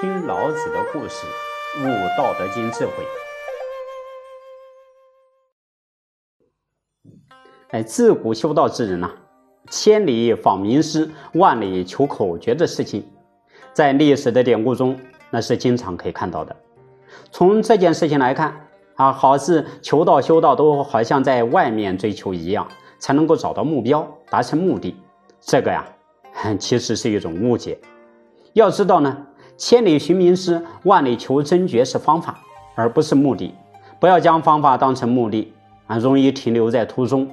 听老子的故事，悟《道德经》智慧。哎，自古修道之人呐，千里访名师，万里求口诀的事情，在历史的典故中，那是经常可以看到的。从这件事情来看，啊，好似求道修道都好像在外面追求一样，才能够找到目标，达成目的。这个呀，其实是一种误解。要知道呢，千里寻名师，万里求真诀是方法，而不是目的。不要将方法当成目的啊，容易停留在途中。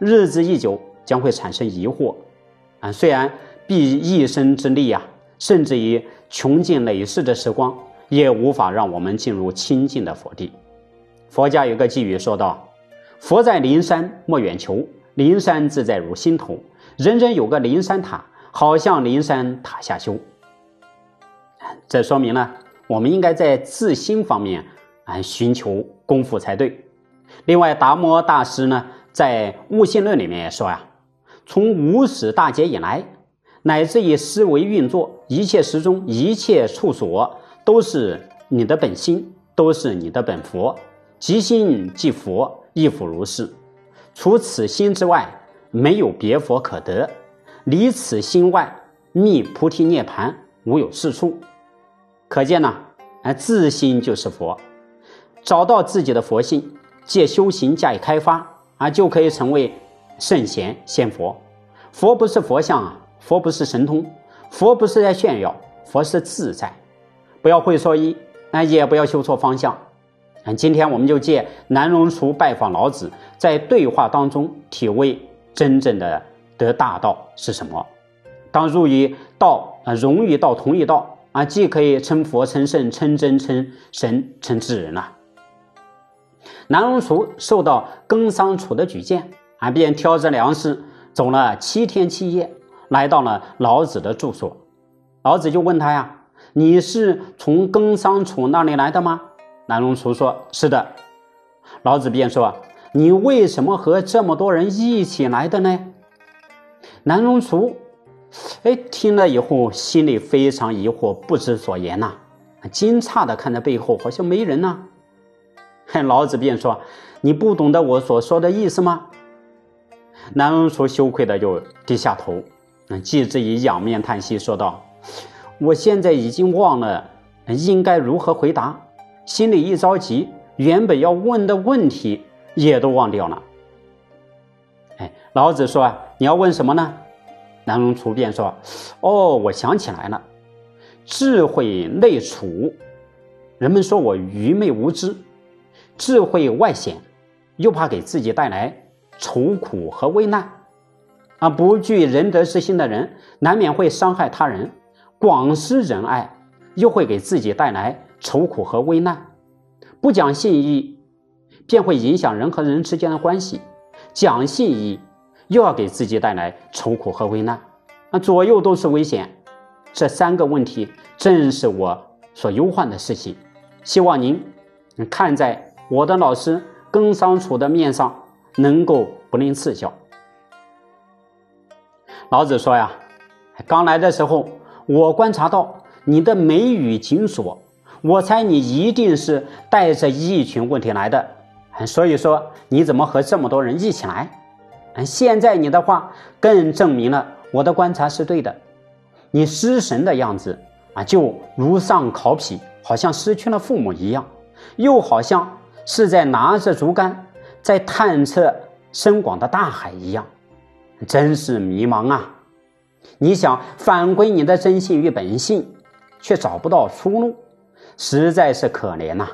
日子一久，将会产生疑惑，啊，虽然毕一生之力啊，甚至于穷尽累世的时光，也无法让我们进入清净的佛地。佛家有个寄语说道：“佛在灵山莫远求，灵山自在如心头。人人有个灵山塔，好像灵山塔下修。”这说明呢，我们应该在自心方面啊寻求功夫才对。另外，达摩大师呢。在《悟性论》里面也说呀，从无始大劫以来，乃至于思维运作，一切时中，一切处所，都是你的本心，都是你的本佛，即心即佛，亦复如是。除此心之外，没有别佛可得；离此心外，觅菩提涅盘，无有是处。可见呢，哎，自心就是佛，找到自己的佛性，借修行加以开发。啊，就可以成为圣贤仙佛。佛不是佛像啊，佛不是神通，佛不是在炫耀，佛是自在。不要会说一，啊，也不要修错方向。啊，今天我们就借南荣厨拜访老子，在对话当中体味真正的得大道是什么。当入于道啊，融于道，同一道啊，既可以称佛、称圣、称真、称神、称智人了。南荣厨受到耕桑楚的举荐，啊，便挑着粮食走了七天七夜，来到了老子的住所。老子就问他呀：“你是从耕桑楚那里来的吗？”南荣厨说：“是的。”老子便说：“你为什么和这么多人一起来的呢？”南荣厨，哎，听了以后心里非常疑惑，不知所言呐，惊诧的看着背后，好像没人呐。老子便说：“你不懂得我所说的意思吗？”南荣楚羞愧的就低下头，继之以仰面叹息，说道：“我现在已经忘了应该如何回答，心里一着急，原本要问的问题也都忘掉了。”哎，老子说：“你要问什么呢？”南荣楚便说：“哦，我想起来了，智慧内储。人们说我愚昧无知。”智慧外显，又怕给自己带来愁苦和危难，啊，不具仁德之心的人，难免会伤害他人；广施仁爱，又会给自己带来愁苦和危难；不讲信义，便会影响人和人之间的关系；讲信义，又要给自己带来愁苦和危难，那，左右都是危险。这三个问题，正是我所忧患的事情。希望您看在。我的老师耕桑楚的面上能够不吝赐教。老子说呀，刚来的时候，我观察到你的眉宇紧锁，我猜你一定是带着一群问题来的。所以说，你怎么和这么多人一起来？现在你的话更证明了我的观察是对的。你失神的样子啊，就如丧考妣，好像失去了父母一样，又好像。是在拿着竹竿在探测深广的大海一样，真是迷茫啊！你想返归你的真性与本性，却找不到出路，实在是可怜呐。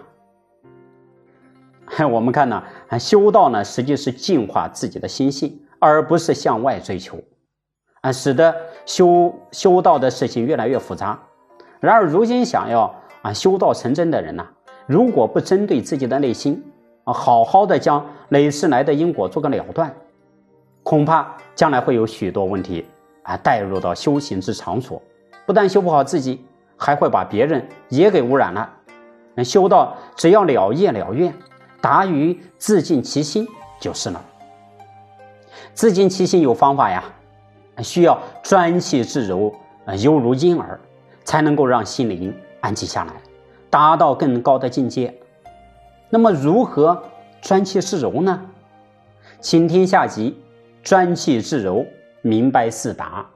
我们看呢，修道呢，实际是净化自己的心性，而不是向外追求，啊，使得修修道的事情越来越复杂。然而，如今想要啊修道成真的人呢？如果不针对自己的内心啊，好好的将累世来的因果做个了断，恐怕将来会有许多问题啊带入到修行之场所，不但修不好自己，还会把别人也给污染了。修道只要了业了愿，达于自尽其心就是了。自尽其心有方法呀，需要专气致柔，犹如婴儿，才能够让心灵安静下来，达到更高的境界。那么，如何专气致柔呢？请听下集：专气致柔，明白四达。